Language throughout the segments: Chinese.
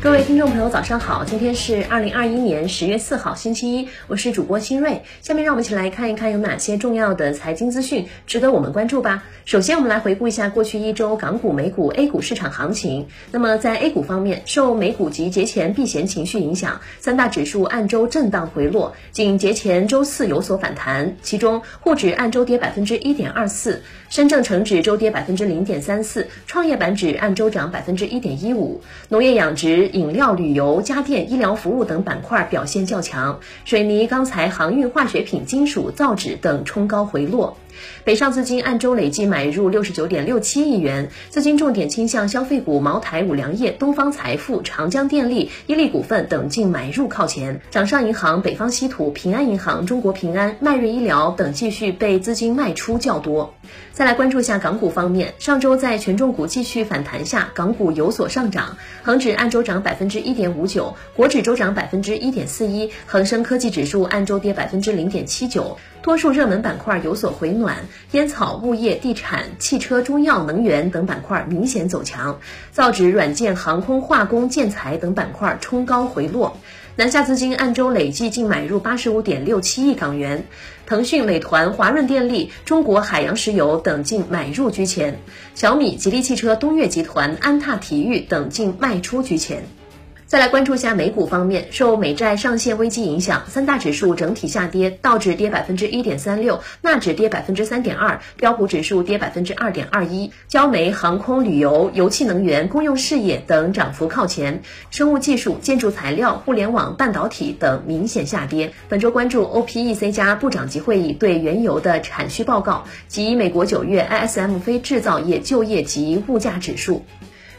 各位听众朋友，早上好！今天是二零二一年十月四号，星期一，我是主播新瑞。下面让我们一起来看一看有哪些重要的财经资讯值得我们关注吧。首先，我们来回顾一下过去一周港股、美股、A 股市场行情。那么，在 A 股方面，受美股及节前避险情绪影响，三大指数按周震荡回落，仅节前周四有所反弹。其中，沪指按周跌百分之一点二四，深证成指周跌百分之零点三四，创业板指按周涨百分之一点一五，农业养殖。饮料、旅游、家电、医疗服务等板块表现较强，水泥、钢材、航运、化学品、金属、造纸等冲高回落。北上资金按周累计买入六十九点六七亿元，资金重点倾向消费股，茅台、五粮液、东方财富、长江电力、伊利股份等净买入靠前。掌上银行、北方稀土、平安银行、中国平安、迈瑞医疗等继续被资金卖出较多。再来关注一下港股方面，上周在权重股继续反弹下，港股有所上涨，恒指按周涨百分之一点五九，国指周涨百分之一点四一，恒生科技指数按周跌百分之零点七九。多数热门板块有所回暖，烟草、物业、地产、汽车、中药、能源等板块明显走强，造纸、软件、航空、化工、建材等板块冲高回落。南下资金按周累计净买入八十五点六七亿港元，腾讯、美团、华润电力、中国海洋石油等净买入居前，小米、吉利汽车、东岳集团、安踏体育等净卖出居前。再来关注一下美股方面，受美债上限危机影响，三大指数整体下跌，道指跌百分之一点三六，纳指跌百分之三点二，标普指数跌百分之二点二一。焦煤、航空、旅游、油气能源、公用事业等涨幅靠前，生物技术、建筑材料、互联网、半导体等明显下跌。本周关注 OPEC 加部长级会议对原油的产需报告及美国九月 ISM 非制造业就业及物价指数。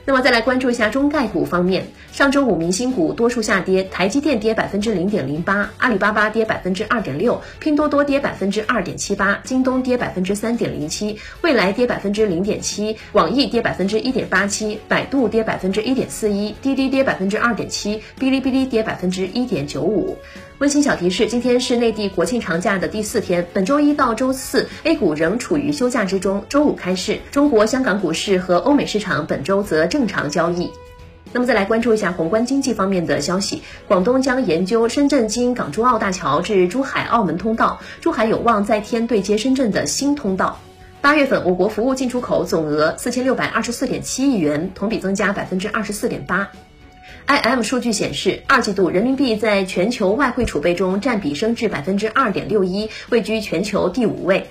那么再来关注一下中概股方面，上周五明星股多数下跌，台积电跌百分之零点零八，阿里巴巴跌百分之二点六，拼多多跌百分之二点七八，京东跌百分之三点零七，蔚来跌百分之零点七，网易跌百分之一点八七，百度跌百分之一点四一，滴滴跌百分之二点七，哔哩哔哩跌百分之一点九五。温馨小提示：今天是内地国庆长假的第四天，本周一到周四 A 股仍处于休假之中，周五开市。中国香港股市和欧美市场本周则正常交易。那么再来关注一下宏观经济方面的消息，广东将研究深圳经港珠澳大桥至珠海、澳门通道，珠海有望再添对接深圳的新通道。八月份我国服务进出口总额四千六百二十四点七亿元，同比增加百分之二十四点八。IM 数据显示，二季度人民币在全球外汇储备中占比升至百分之二点六一，位居全球第五位。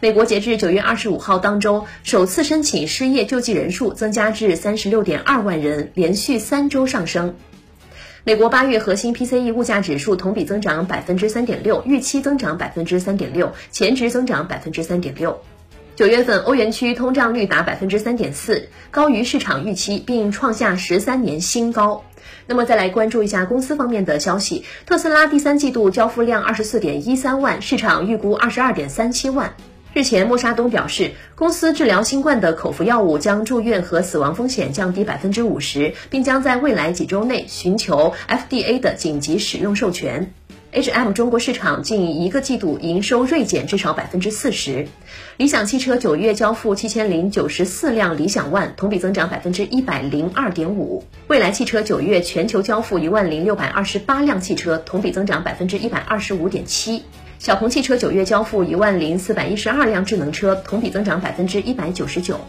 美国截至九月二十五号当周，首次申请失业救济人数增加至三十六点二万人，连续三周上升。美国八月核心 PCE 物价指数同比增长百分之三点六，预期增长百分之三点六，前值增长百分之三点六。九月份欧元区通胀率达百分之三点四，高于市场预期，并创下十三年新高。那么再来关注一下公司方面的消息，特斯拉第三季度交付量二十四点一三万，市场预估二十二点三七万。日前，默沙东表示，公司治疗新冠的口服药物将住院和死亡风险降低百分之五十，并将在未来几周内寻求 FDA 的紧急使用授权。H&M 中国市场近一个季度营收锐减至少百分之四十。理想汽车九月交付七千零九十四辆理想 ONE，同比增长百分之一百零二点五。蔚来汽车九月全球交付一万零六百二十八辆汽车，同比增长百分之一百二十五点七。小鹏汽车九月交付一万零四百一十二辆智能车，同比增长百分之一百九十九。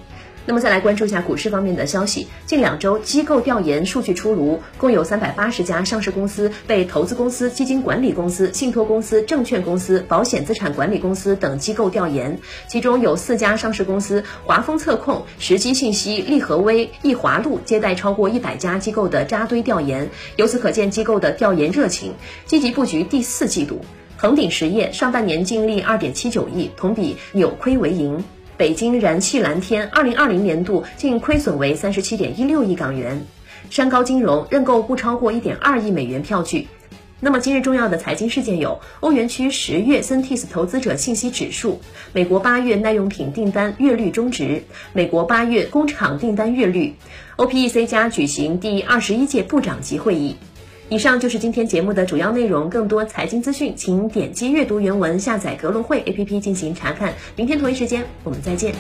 那么再来关注一下股市方面的消息。近两周机构调研数据出炉，共有三百八十家上市公司被投资公司、基金管理公司、信托公司、证券公司、保险资产管理公司等机构调研，其中有四家上市公司华丰测控、时机信息、利和威、易华路接待超过一百家机构的扎堆调研。由此可见机构的调研热情，积极布局第四季度。恒鼎实业上半年净利二点七九亿，同比扭亏为盈。北京燃气蓝天二零二零年度净亏损为三十七点一六亿港元，山高金融认购不超过一点二亿美元票据。那么今日重要的财经事件有：欧元区十月 Sentis 投资者信息指数，美国八月耐用品订单月率中值，美国八月工厂订单月率，OPEC 加举行第二十一届部长级会议。以上就是今天节目的主要内容，更多财经资讯，请点击阅读原文，下载格隆汇 APP 进行查看。明天同一时间，我们再见。